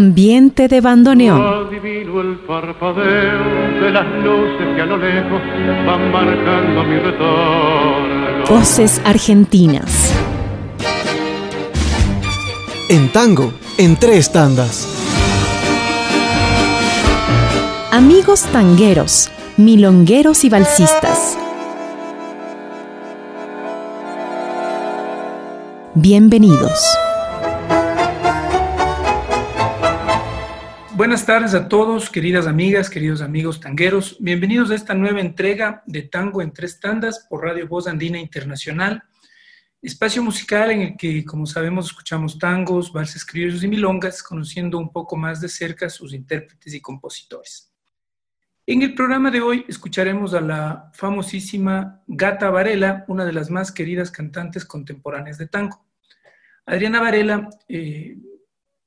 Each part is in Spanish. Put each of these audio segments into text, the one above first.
Ambiente de bandoneón. Adivino el parpadeo de las luces que a lo lejos van marcando mi retorno. Voces argentinas. En tango, en tres tandas. Amigos tangueros, milongueros y balsistas. Bienvenidos. Buenas tardes a todos, queridas amigas, queridos amigos tangueros. Bienvenidos a esta nueva entrega de Tango en tres tandas por Radio Voz Andina Internacional, espacio musical en el que, como sabemos, escuchamos tangos, valses criollos y milongas, conociendo un poco más de cerca sus intérpretes y compositores. En el programa de hoy escucharemos a la famosísima Gata Varela, una de las más queridas cantantes contemporáneas de tango. Adriana Varela eh,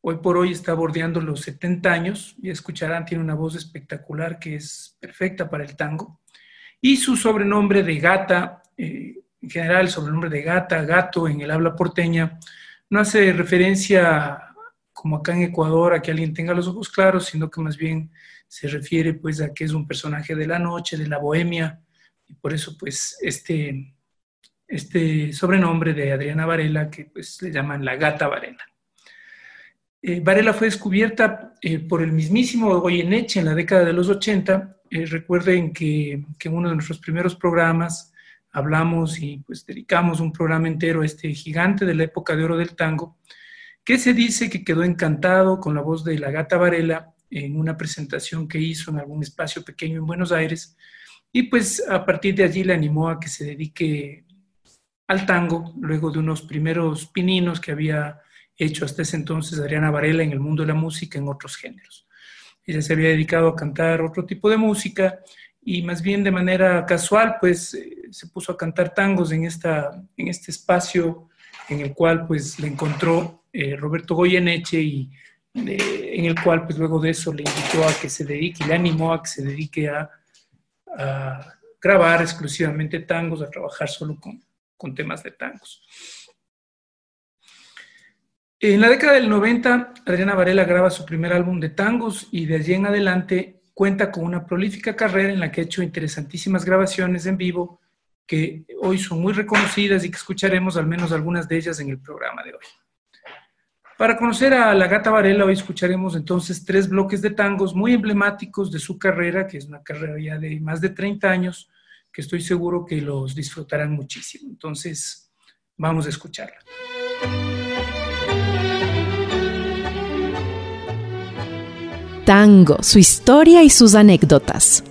Hoy por hoy está bordeando los 70 años, y escucharán, tiene una voz espectacular que es perfecta para el tango. Y su sobrenombre de gata, eh, en general el sobrenombre de gata, gato en el habla porteña, no hace referencia, como acá en Ecuador, a que alguien tenga los ojos claros, sino que más bien se refiere pues a que es un personaje de la noche, de la bohemia, y por eso pues este, este sobrenombre de Adriana Varela, que pues le llaman la gata Varela. Eh, Varela fue descubierta eh, por el mismísimo Goyeneche en la década de los 80. Eh, recuerden que, en uno de nuestros primeros programas hablamos y pues dedicamos un programa entero a este gigante de la época de oro del tango, que se dice que quedó encantado con la voz de la gata Varela en una presentación que hizo en algún espacio pequeño en Buenos Aires, y pues a partir de allí le animó a que se dedique al tango, luego de unos primeros pininos que había hecho hasta ese entonces Adriana Varela en el mundo de la música en otros géneros. Ella se había dedicado a cantar otro tipo de música y más bien de manera casual, pues eh, se puso a cantar tangos en, esta, en este espacio en el cual pues le encontró eh, Roberto Goyeneche y eh, en el cual pues luego de eso le invitó a que se dedique, le animó a que se dedique a, a grabar exclusivamente tangos, a trabajar solo con, con temas de tangos. En la década del 90, Adriana Varela graba su primer álbum de tangos y de allí en adelante cuenta con una prolífica carrera en la que ha hecho interesantísimas grabaciones en vivo que hoy son muy reconocidas y que escucharemos al menos algunas de ellas en el programa de hoy. Para conocer a la gata Varela, hoy escucharemos entonces tres bloques de tangos muy emblemáticos de su carrera, que es una carrera ya de más de 30 años, que estoy seguro que los disfrutarán muchísimo. Entonces, vamos a escucharla. Tango, su historia y sus anécdotas.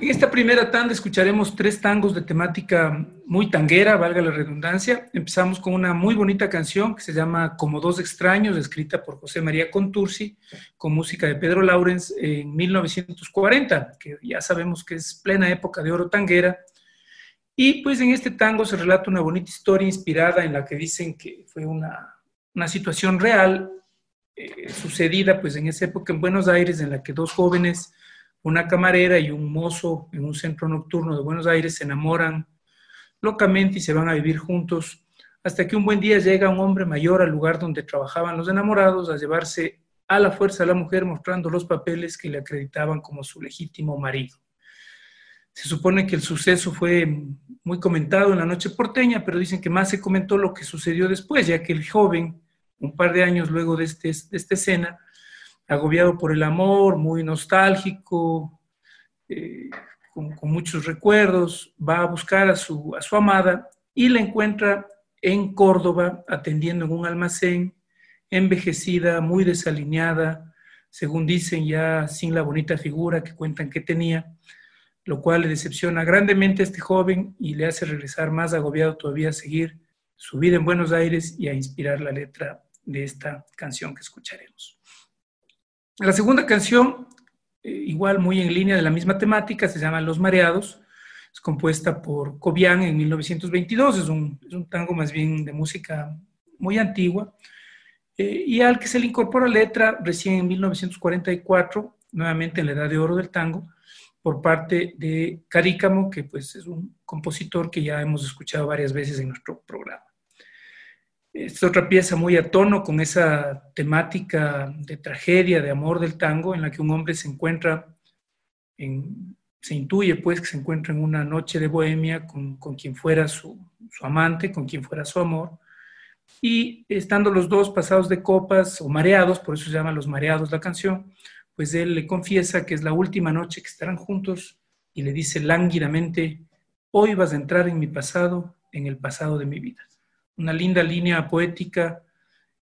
En esta primera tanda escucharemos tres tangos de temática muy tanguera, valga la redundancia. Empezamos con una muy bonita canción que se llama Como dos extraños, escrita por José María Contursi, con música de Pedro Laurens en 1940, que ya sabemos que es plena época de oro tanguera y pues en este tango se relata una bonita historia inspirada en la que dicen que fue una, una situación real eh, sucedida pues en esa época en Buenos Aires en la que dos jóvenes, una camarera y un mozo en un centro nocturno de Buenos Aires se enamoran locamente y se van a vivir juntos hasta que un buen día llega un hombre mayor al lugar donde trabajaban los enamorados a llevarse a la fuerza a la mujer mostrando los papeles que le acreditaban como su legítimo marido. Se supone que el suceso fue muy comentado en la noche porteña, pero dicen que más se comentó lo que sucedió después, ya que el joven, un par de años luego de, este, de esta escena, agobiado por el amor, muy nostálgico, eh, con, con, muchos recuerdos, va a buscar a su, a su amada y la encuentra en Córdoba atendiendo en un almacén, envejecida, muy desalineada, según dicen ya sin la bonita figura que cuentan que tenía lo cual le decepciona grandemente a este joven y le hace regresar más agobiado todavía a seguir su vida en Buenos Aires y a inspirar la letra de esta canción que escucharemos. La segunda canción, eh, igual muy en línea de la misma temática, se llama Los Mareados, es compuesta por Cobian en 1922, es un, es un tango más bien de música muy antigua, eh, y al que se le incorpora letra recién en 1944, nuevamente en la edad de oro del tango, por parte de Carícamo, que pues es un compositor que ya hemos escuchado varias veces en nuestro programa. Es otra pieza muy a tono con esa temática de tragedia, de amor del tango, en la que un hombre se encuentra, en, se intuye pues que se encuentra en una noche de bohemia con, con quien fuera su, su, amante, con quien fuera su amor, y estando los dos pasados de copas o mareados, por eso se llama Los Mareados la canción, pues él le confiesa que es la última noche que estarán juntos y le dice lánguidamente, hoy vas a entrar en mi pasado, en el pasado de mi vida una linda línea poética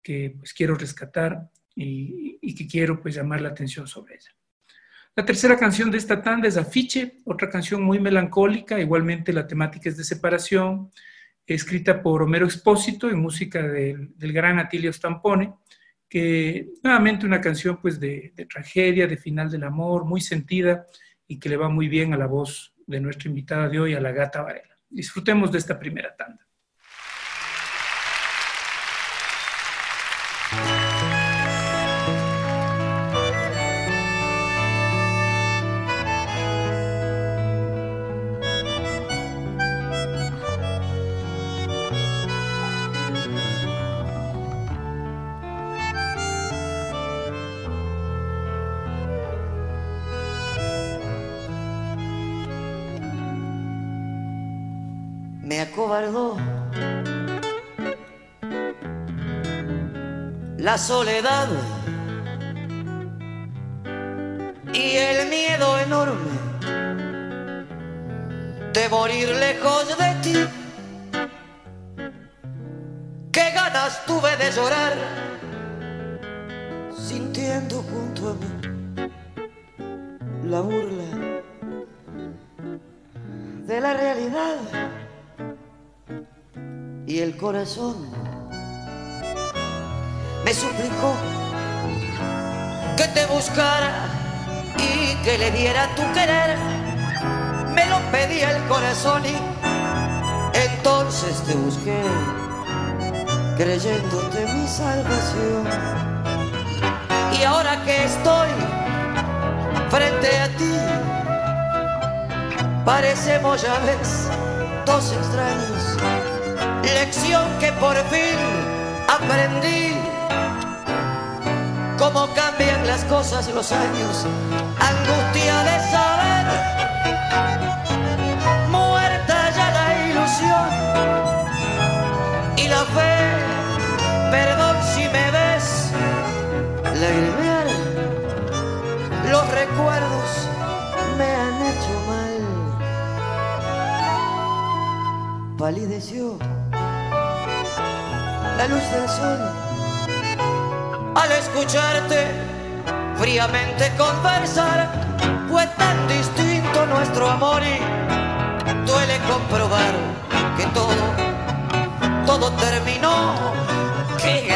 que pues quiero rescatar y, que quiero pues llamar la atención sobre ella. La tercera canción de esta tanda es Afiche, otra canción muy melancólica, igualmente la temática es de separación, escrita por Homero Expósito en música del, gran Atilio Stampone, que nuevamente una canción pues de, de, tragedia, de final del amor, muy sentida y que le va muy bien a la voz de nuestra invitada de hoy, a la gata Varela. Disfrutemos de esta primera tanda. Me acobardó. La soledad y el miedo enorme de morir lejos de ti. Qué ganas tuve de llorar sintiendo junto a mí me suplicó que te buscara y que le diera tu querer. Me lo pedía el corazón y entonces te busqué, creyéndote mi salvación. Y ahora que estoy frente a ti, parecemos ya ves dos extraños lección que por fin aprendí. Cómo cambian las cosas los años, angustia de saber, muerta ya la ilusión y la fe, perdón si me ves, lagrimear, los recuerdos me han hecho mal. Palideció la luz del sol. Al escucharte fríamente conversar, fue tan distinto nuestro amor y duele comprobar que todo, todo terminó. Qué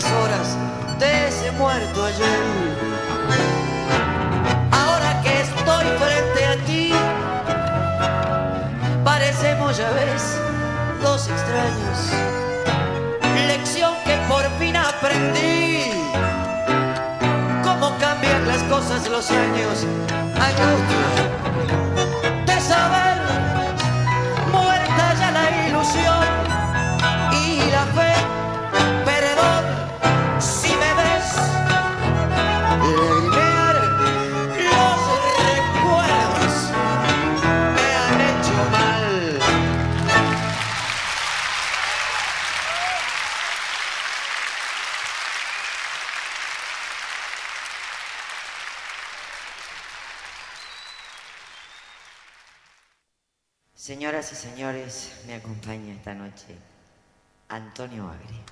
las horas de ese muerto ayer. Ahora que estoy frente a ti, parecemos ya ves dos extraños. Lección que por fin aprendí. Cómo cambian las cosas los años. Señoras y señores, me acompaña esta noche Antonio Agri.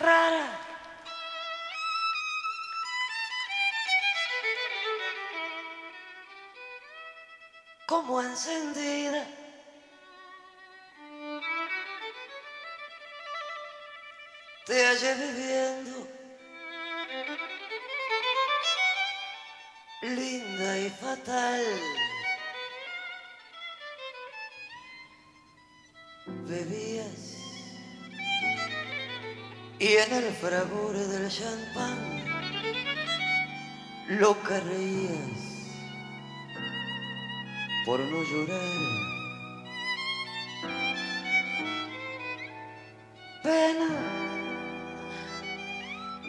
Rara. Como encendida te hallé viviendo. Linda y fatal. Bebías y en el fragor del champán lo que reías por no llorar. Pena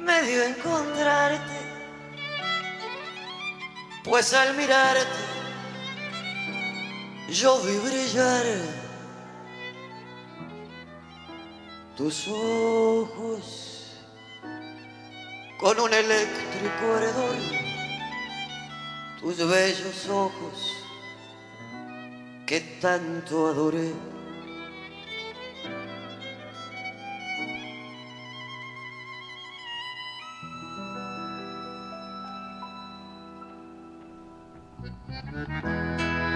me dio encontrarte, pues al mirarte yo vi brillar tus ojos con un eléctrico ardor, tus bellos ojos que tanto adoré.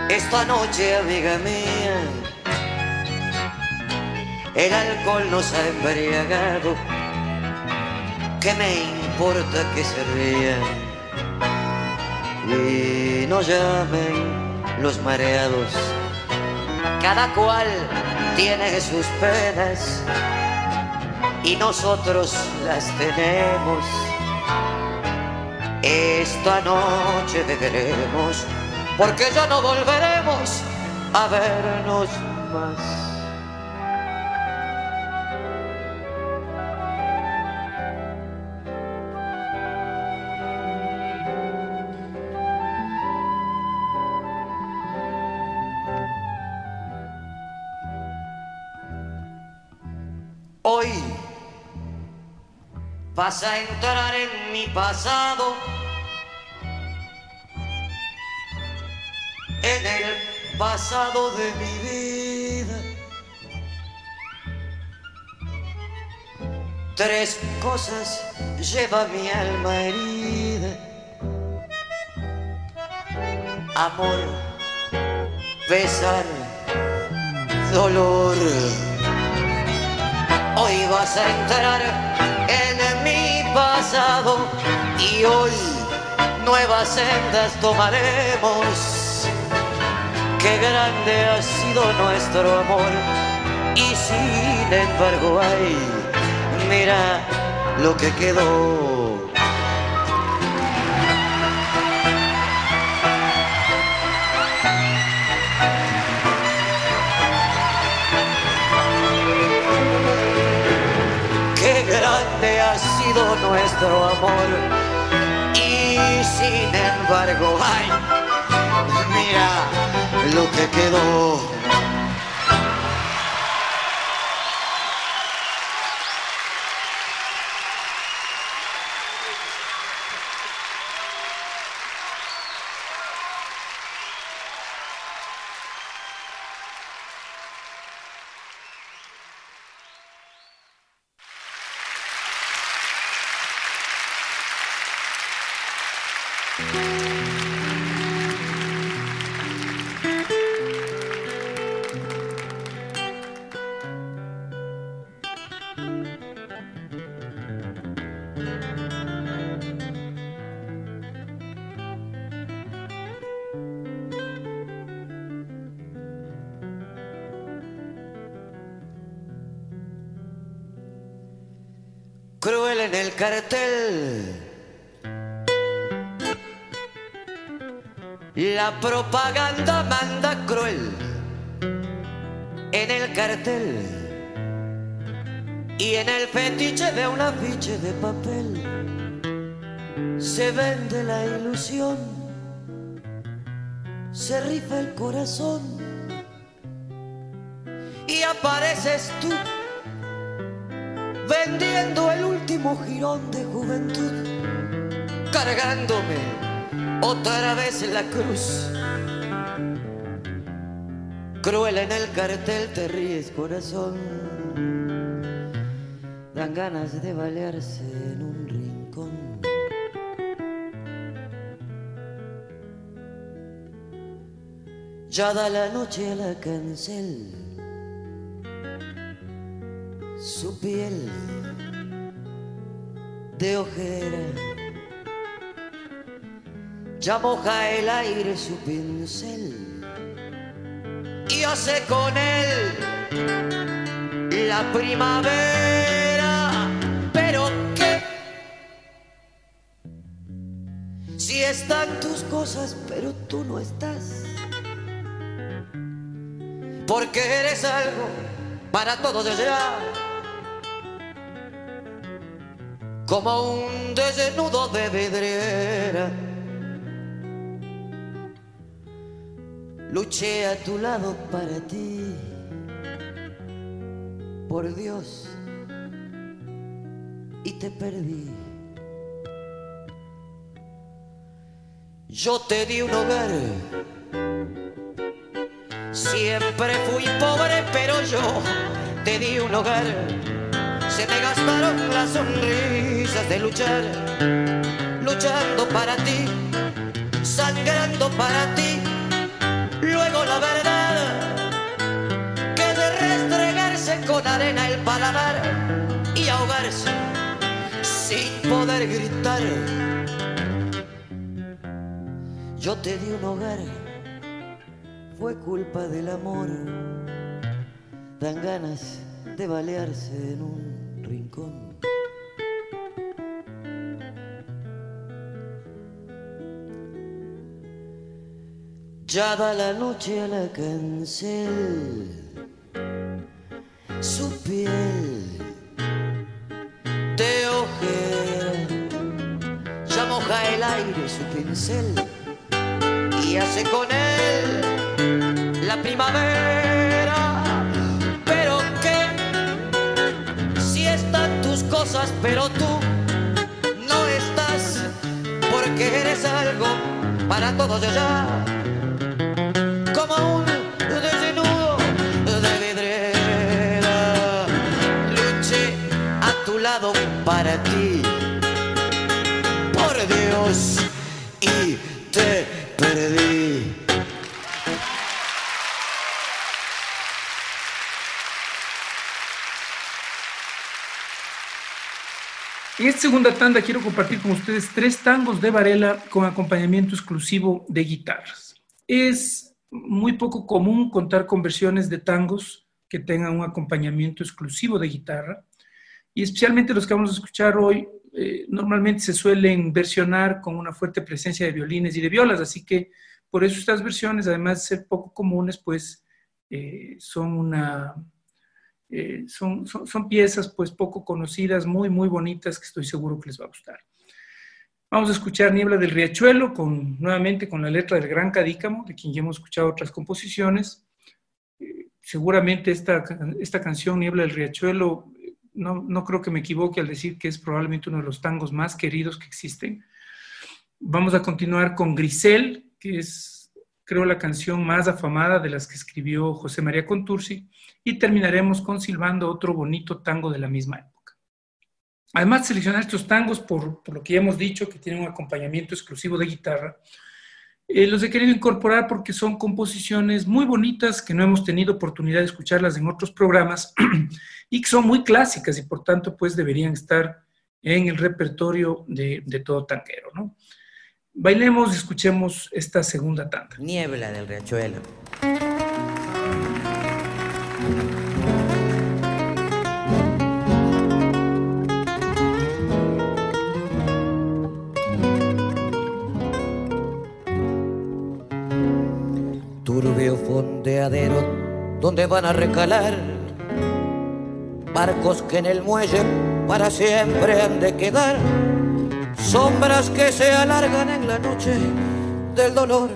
Esta noche, amiga mía, el alcohol nos ha embriagado. ¿Qué me importa que se rían y no llamen los mareados? Cada cual tiene sus penas y nosotros las tenemos. Esta noche beberemos porque ya no volveremos a vernos más. Hoy vas a entrar en mi pasado pasado de mi vida. Tres cosas lleva mi alma herida. Amor, besar, dolor. Hoy vas a entrar en mi pasado y hoy nuevas sendas tomaremos qué grande ha sido nuestro amor. Y sin embargo, ay, mira lo que quedó. Qué grande ha sido nuestro amor. Y sin embargo, ay, mira lo que quedó. En el cartel. La propaganda manda cruel en el cartel y en el fetiche de un afiche de papel se vende la ilusión, se rifa el corazón y apareces tú vendiendo el último jirón de juventud, cargándome otra vez la cruz. Cruel en el cartel te ríes, corazón. Dan ganas de balearse en un rincón. Ya da la noche a la cancel. Su piel de ojera. Ya moja el aire su pincel y hace con él la primavera. Pero qué si están tus cosas, pero tú no estás. Porque eres algo para todos allá. Como un desnudo de vidriera. Luché a tu lado para ti. Por Dios. Y te perdí. Yo te di un hogar. Siempre fui pobre, pero yo te di un hogar. Se me gastaron las sonrisas de luchar, luchando para ti, sangrando para ti. Luego la verdad, que de restregarse con arena el paladar y ahogarse sin poder gritar. Yo te di un hogar, fue culpa del amor. Dan ganas de balearse en un rincón. Ya da la noche a la cancel, su piel de ojera, ya moja el aire su pincel y hace con él la primavera. Cosas, pero tú no estás, porque eres algo para todos allá, como un desnudo de vidriera. Luché a tu lado para ti, En esta segunda tanda quiero compartir con ustedes tres tangos de Varela con acompañamiento exclusivo de guitarras. Es muy poco común contar con versiones de tangos que tengan un acompañamiento exclusivo de guitarra y especialmente los que vamos a escuchar hoy eh, normalmente se suelen versionar con una fuerte presencia de violines y de violas, así que por eso estas versiones, además de ser poco comunes, pues eh, son una, eh, son, son, piezas pues poco conocidas, muy, muy bonitas, que estoy seguro que les va a gustar. Vamos a escuchar Niebla del Riachuelo, con, nuevamente con la letra del Gran Cadícamo, de quien ya hemos escuchado otras composiciones. Eh, seguramente esta, esta canción, Niebla del Riachuelo, no, no creo que me equivoque al decir que es probablemente uno de los tangos más queridos que existen. Vamos a continuar con Grisel, que es creo la canción más afamada de las que escribió José María Contursi, y terminaremos con Silbando, otro bonito tango de la misma época. Además de seleccionar estos tangos, por, lo que ya hemos dicho, que tienen un acompañamiento exclusivo de guitarra, eh, los he querido incorporar porque son composiciones muy bonitas que no hemos tenido oportunidad de escucharlas en otros programas y que son muy clásicas y por tanto pues deberían estar en el repertorio de, todo tanguero, ¿no? Bailemos escuchemos esta segunda tanda. Niebla del riachuelo. Donde van a recalar barcos que en el muelle para siempre han de quedar. Sombras que se alargan en la noche del dolor,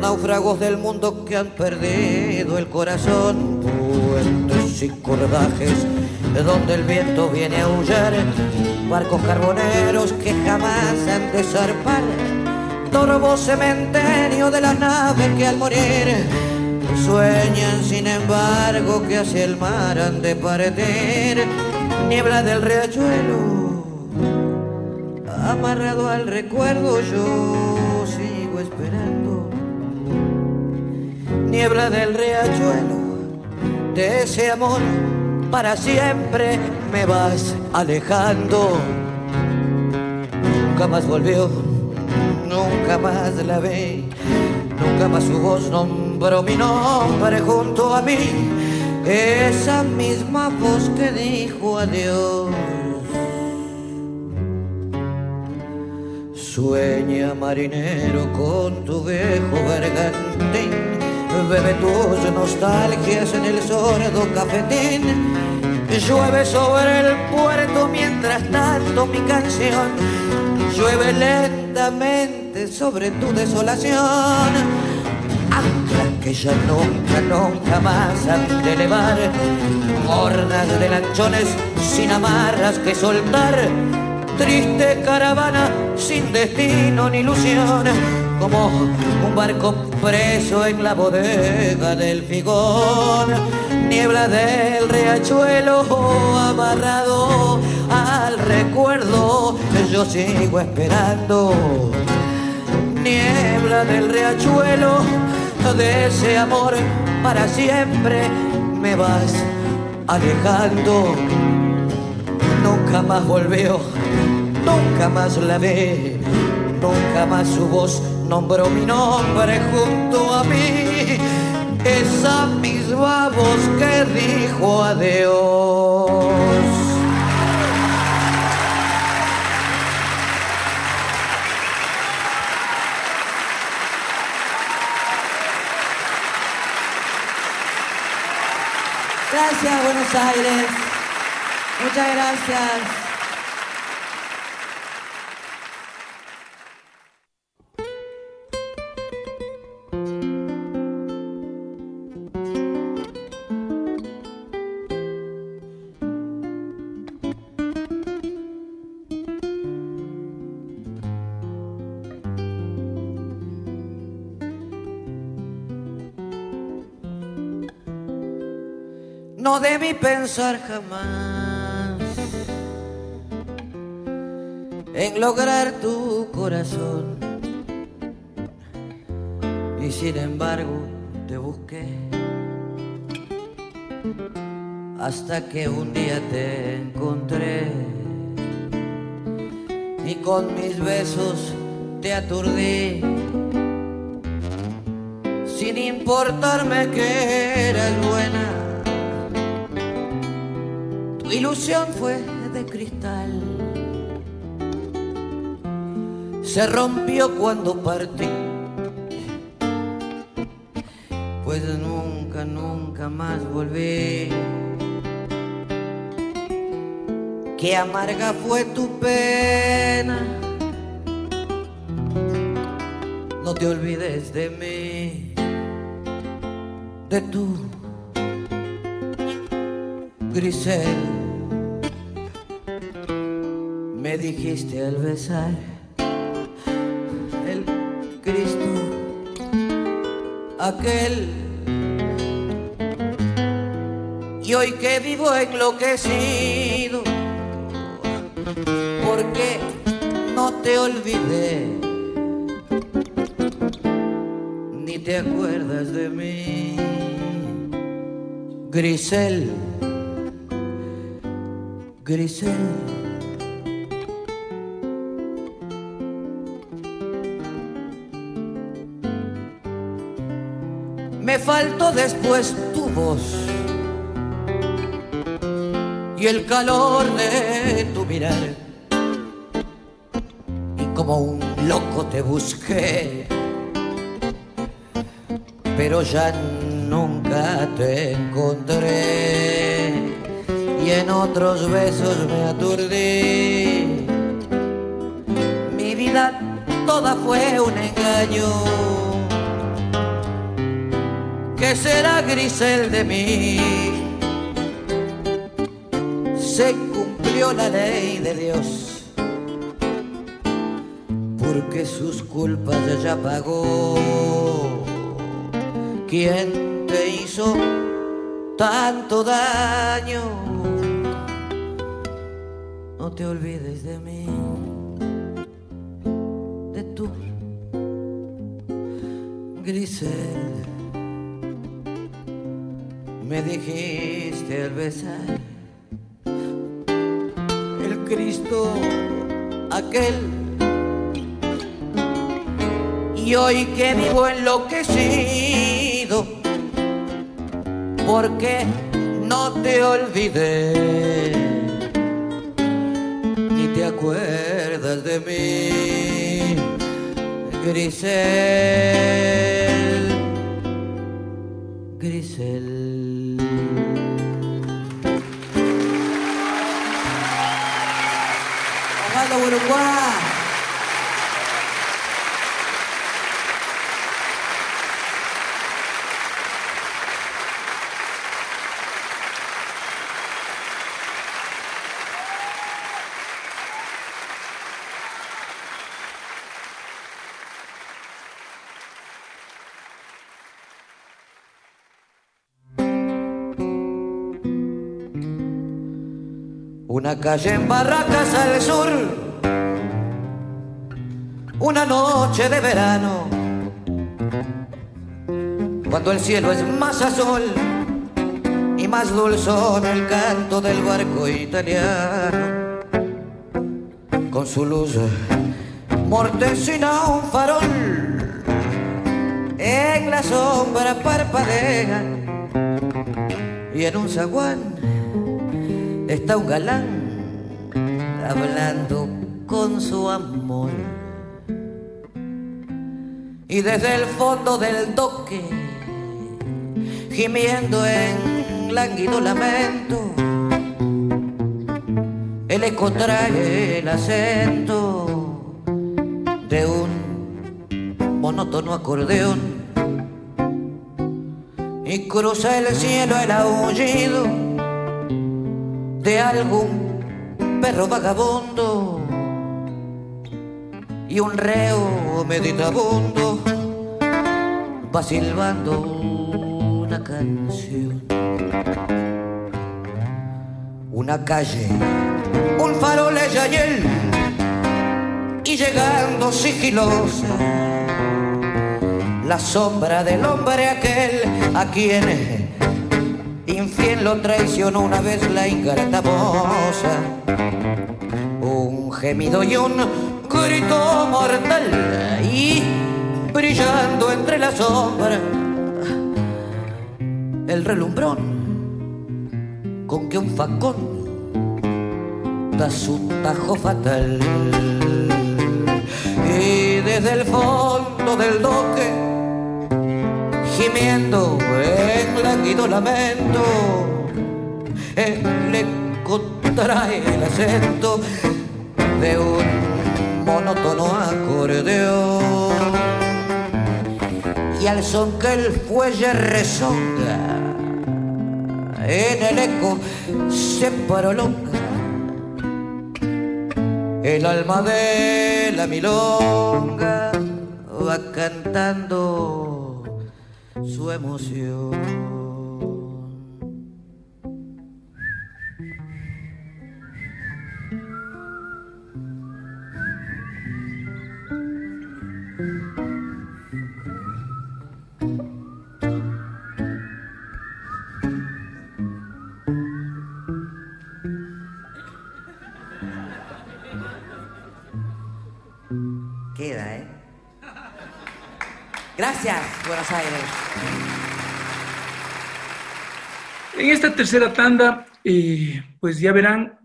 náufragos del mundo que han perdido el corazón, puentes y cordajes donde el viento viene a aullar, barcos carboneros que jamás han de zarpar, torvo cementerio de las naves que al morir sueñan sin embargo que hacia el mar han de partir, niebla del riachuelo amarrado al recuerdo yo sigo esperando. Niebla del riachuelo, de ese amor para siempre me vas alejando. nunca más volvió, nunca más la vi, nunca más su voz nombró mi nombre junto a mí, esa misma voz que dijo adiós. Sueña marinero con tu viejo bergantín, bebe tus nostalgias en el sordo cafetín. Llueve sobre el puerto mientras tanto mi canción llueve lentamente sobre tu desolación. Que ya nunca, nunca más han de elevar, hordas de lanchones sin amarras que soltar. Triste caravana sin destino ni ilusión, como un barco preso en la bodega del figón, niebla del riachuelo amarrado al recuerdo, yo sigo esperando, niebla del riachuelo de ese amor para siempre. Me vas alejando, nunca más volvió nunca más la ve, nunca más su voz nombró mi nombre junto a mí, esa misma voz que dijo adiós. Gracias, Buenos Aires. Muchas gracias. Debí pensar jamás en lograr tu corazón. Y sin embargo te busqué hasta que un día te encontré y con mis besos te aturdí sin importarme que eras buena ilusión fue de cristal. Se rompió cuando partí, pues nunca, nunca más volví. Qué amarga fue tu pena. No te olvides de mí, de tu Grisel dijiste al besar el Cristo, aquel. Y hoy que vivo enloquecido, porque no te olvidé, ni te acuerdas de mí, Grisel, Grisel. Faltó después tu voz y el calor de tu mirar. Y como un loco te busqué, pero ya nunca te encontré. Y en otros besos me aturdí. Mi vida toda fue un engaño ¿Qué será Grisel de mí? Se cumplió la ley de Dios, porque sus culpas ya pagó. ¿Quién te hizo tanto daño? No te olvides de mí, de tú, Grisel me dijiste al besar el Cristo aquel. Y hoy que vivo enloquecido, porque no te olvidé, ni te acuerdas de mí, Grisel, Grisel. Una calle en Barracas al sur, una noche de verano, cuando el cielo es más azul y más dulzón el canto del barco italiano, con su luz mortecina un farol, en la sombra parpadea y en un zaguán está un galán hablando con su amor. Y desde el fondo del toque, gimiendo en lánguido lamento, el eco trae el acento de un monótono acordeón y cruza el cielo el aullido de algún perro vagabundo y un reo meditabundo va silbando una canción. Una calle, un farol y él, y llegando sigilosa, la sombra del hombre aquel a quien infiel lo traicionó una vez la ingrata. Un gemido y un grito mortal y brillando entre la sombra el relumbrón con que un facón da su tajo fatal. Y desde el fondo del doque gimiendo en lánguido lamento, el eco trae el acento de un monótono acordeón. Y al son que el fuelle resonga, en el eco se prolonga el alma de la milonga va cantando su emoción. Buenos Aires. En esta tercera tanda, eh, pues ya verán,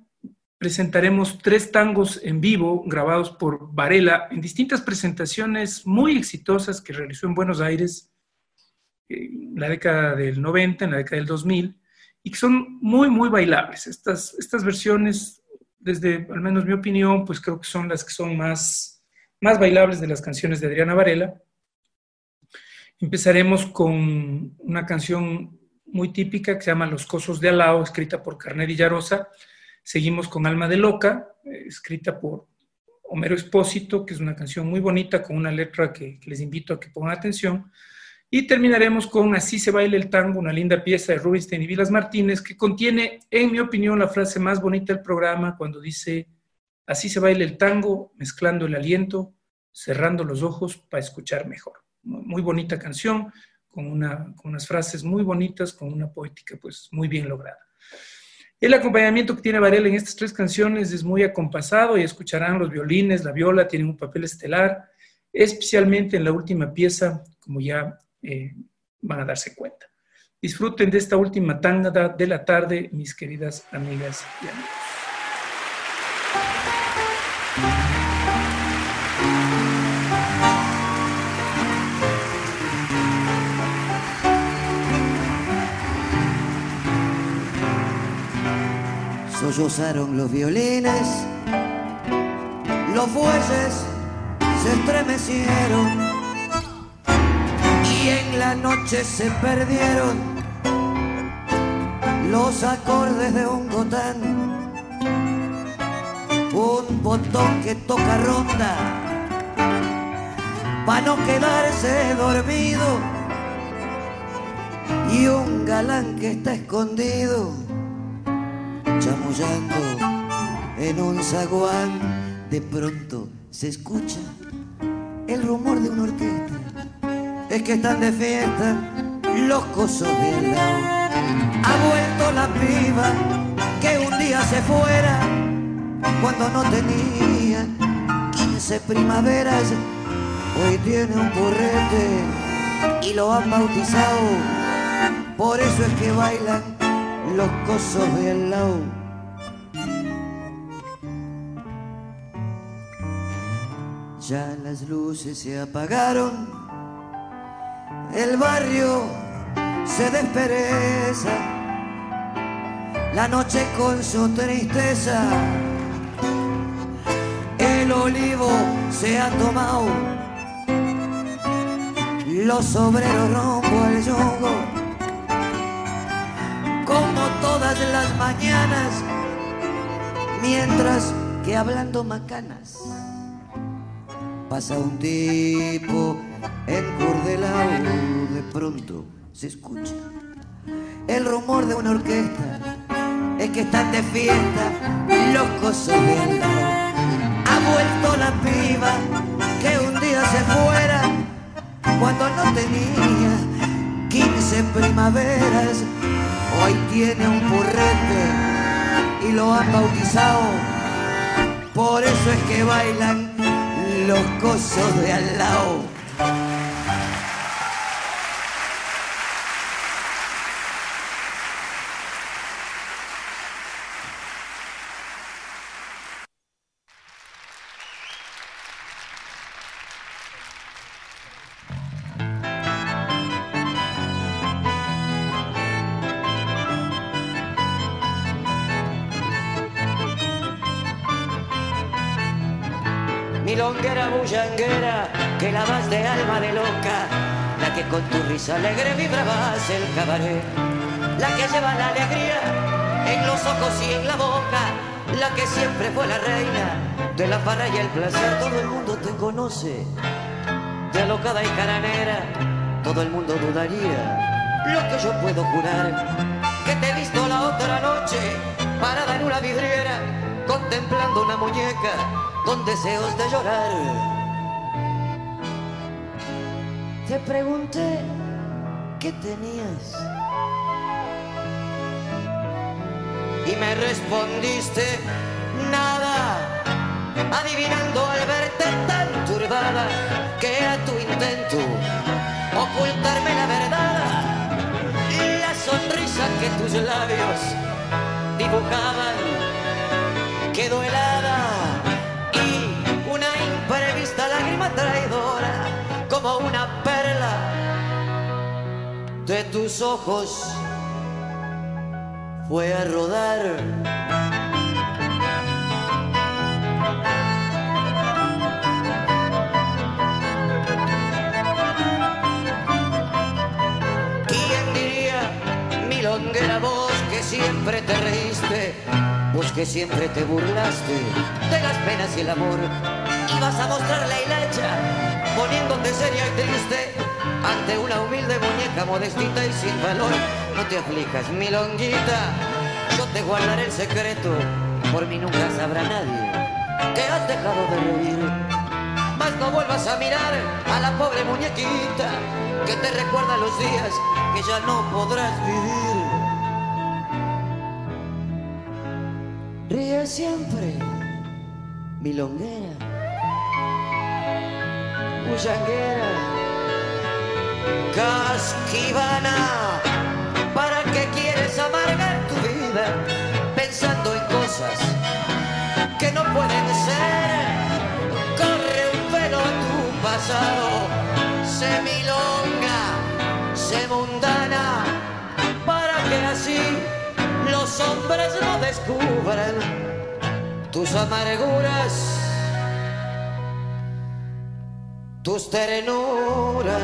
presentaremos tres tangos en vivo grabados por Varela en distintas presentaciones muy exitosas que realizó en Buenos Aires eh, en la década del 90, en la década del 2000, y que son muy, muy bailables. Estas, estas versiones, desde al menos mi opinión, pues creo que son las que son más, más bailables de las canciones de Adriana Varela. Empezaremos con una canción muy típica que se llama Los Cosos de Alao, escrita por Carnet y Llarosa. Seguimos con Alma de Loca, eh, escrita por Homero Espósito, que es una canción muy bonita con una letra que, que les invito a que pongan atención. Y terminaremos con Así se baila el tango, una linda pieza de Rubinstein y Vilas Martínez, que contiene, en mi opinión, la frase más bonita del programa cuando dice, Así se baila el tango, mezclando el aliento, cerrando los ojos para escuchar mejor. Muy bonita canción, con, una, con unas frases muy bonitas, con una poética pues muy bien lograda. El acompañamiento que tiene Varela en estas tres canciones es muy acompasado y escucharán los violines, la viola, tienen un papel estelar. especialmente en la última pieza, como ya eh, van a darse cuenta. Disfruten de esta última tangada de la tarde, mis queridas amigas y amigos. Sollozaron los violines, los bueyes se estremecieron y en la noche se perdieron los acordes de un gotán, un botón que toca ronda para no quedarse dormido y un galán que está escondido chamullando en un zaguán de pronto se escucha el rumor de una orquesta es que están de fiesta los cosos de lado. Ha vuelto la piba que un día se fuera cuando no tenía 15 primaveras. Hoy tiene un burrete y lo han bautizado. Por eso es que bailan los cosos de lado. Ya las luces se apagaron el barrio se despereza, la noche con su tristeza, el olivo se ha tomado, los obreros rompo al yugo, todas las mañanas, mientras que hablando macanas pasa un tipo Curdelao de pronto se escucha el rumor de una orquesta. Es que están de fiesta los cosos de. Ha vuelto la piba que un día se fuera cuando no tenía 15 primaveras. Hoy tiene un purrete y lo han bautizado. Por eso es que bailan los cosos de al lado. Risa alegre vibrabas el cabaret, la que lleva la alegría en los ojos y en la boca, la que siempre fue la reina de la parra y el placer. Todo el mundo te conoce, de alocada y caranera, todo el mundo dudaría lo que yo puedo jurar, que te he visto la otra noche parada en una vidriera, contemplando una muñeca con deseos de llorar. Te pregunté qué tenías. Y me respondiste nada, adivinando al verte tan turbada que era tu intento ocultarme la verdad. Y la sonrisa que tus labios dibujaban quedó helada de tus ojos fue a rodar. ¿Quién diría, milonguera vos que siempre te reíste, vos que siempre te burlaste de las penas y el amor? Ibas a mostrar la hilacha, poniéndote seria y triste ante una humilde muñeca modestita y sin valor. No te aflijas, mi longuita, yo te guardaré el secreto, por mí nunca sabrá nadie que has dejado de reír. Mas no vuelvas a mirar a la pobre muñequita que te recuerda los días que ya no podrás vivir. Ríe siempre, mi longuera bullanguera, casquivana, ¿para qué quieres amargar tu vida pensando en cosas que no pueden ser? Corre un velo a tu pasado, se milonga, se mundana, para que así los hombres no descubran tus amarguras tus ternuras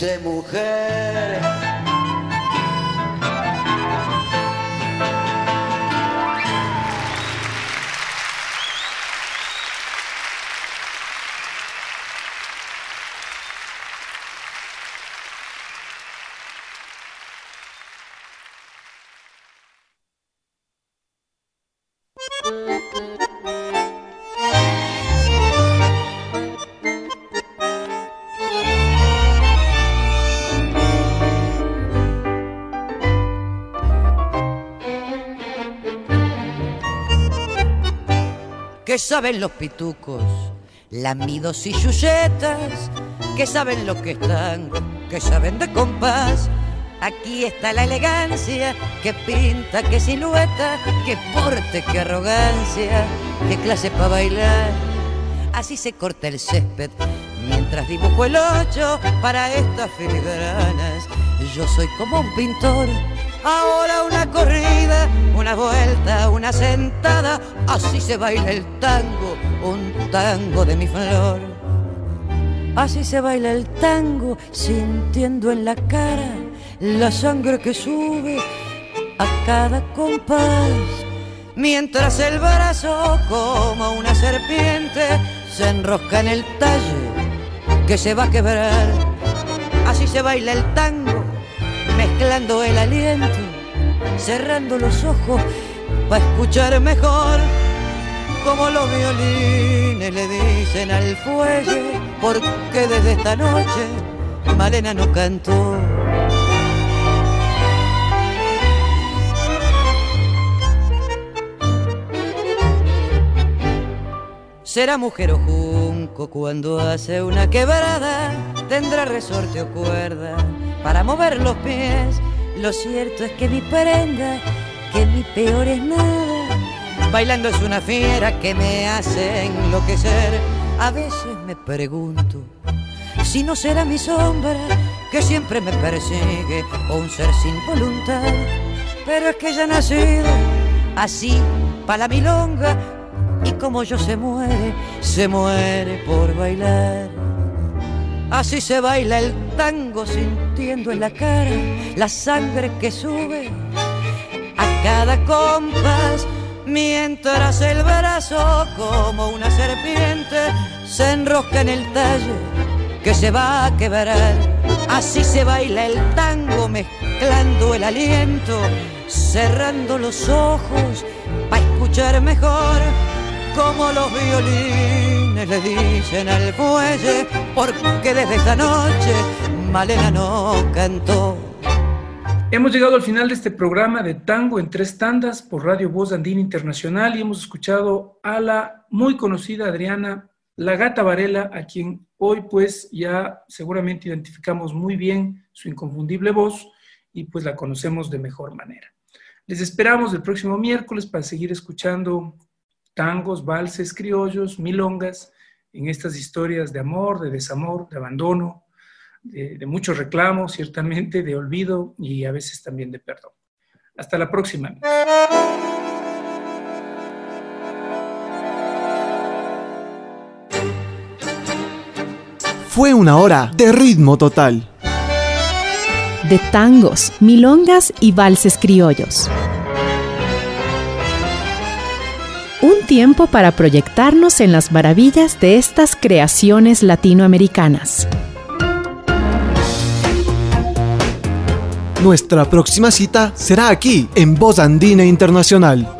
de mujer. ¿Qué saben los pitucos? Lamidos y chuchetas, que saben lo que están, que saben de compás. Aquí está la elegancia, que pinta, que silueta, que porte, que arrogancia, que clase para bailar. Así se corta el césped mientras dibujo el ocho para estas filigranas. Yo soy como un pintor Ahora una corrida, una vuelta, una sentada, así se baila el tango, un tango de mi flor. Así se baila el tango, sintiendo en la cara la sangre que sube a cada compás. Mientras el brazo, como una serpiente, se enrosca en el talle que se va a quebrar. Así se baila el tango mezclando el aliento, cerrando los ojos para escuchar mejor, como los violines le dicen al fuelle, porque desde esta noche Malena no cantó. Será mujer o junco cuando hace una quebrada, tendrá resorte o cuerda para mover los pies. Lo cierto es que mi prenda, que mi peor es nada. Bailando es una fiera que me hace enloquecer. A veces me pregunto si no será mi sombra que siempre me persigue o un ser sin voluntad. Pero es que ya nacido así para la milonga y como yo se muere, se muere por bailar. Así se baila el tango sintiendo en la cara la sangre que sube a cada compás. Mientras el brazo como una serpiente se enrosca en el talle que se va a quebrar. Así se baila el tango mezclando el aliento, cerrando los ojos para escuchar mejor como los violines le dicen al fuelle, porque desde esa noche Malena no cantó. Hemos llegado al final de este programa de Tango en tres tandas por Radio Voz Andina Internacional y hemos escuchado a la muy conocida Adriana La Gata Varela, a quien hoy pues ya seguramente identificamos muy bien su inconfundible voz y pues la conocemos de mejor manera. Les esperamos el próximo miércoles para seguir escuchando tangos, valses, criollos, milongas, en estas historias de amor, de desamor, de abandono, de, de mucho reclamo, ciertamente, de olvido y a veces también de perdón. Hasta la próxima. Fue una hora de ritmo total. De tangos, milongas y valses criollos. Un tiempo para proyectarnos en las maravillas de estas creaciones latinoamericanas. Nuestra próxima cita será aquí, en Voz Andina Internacional.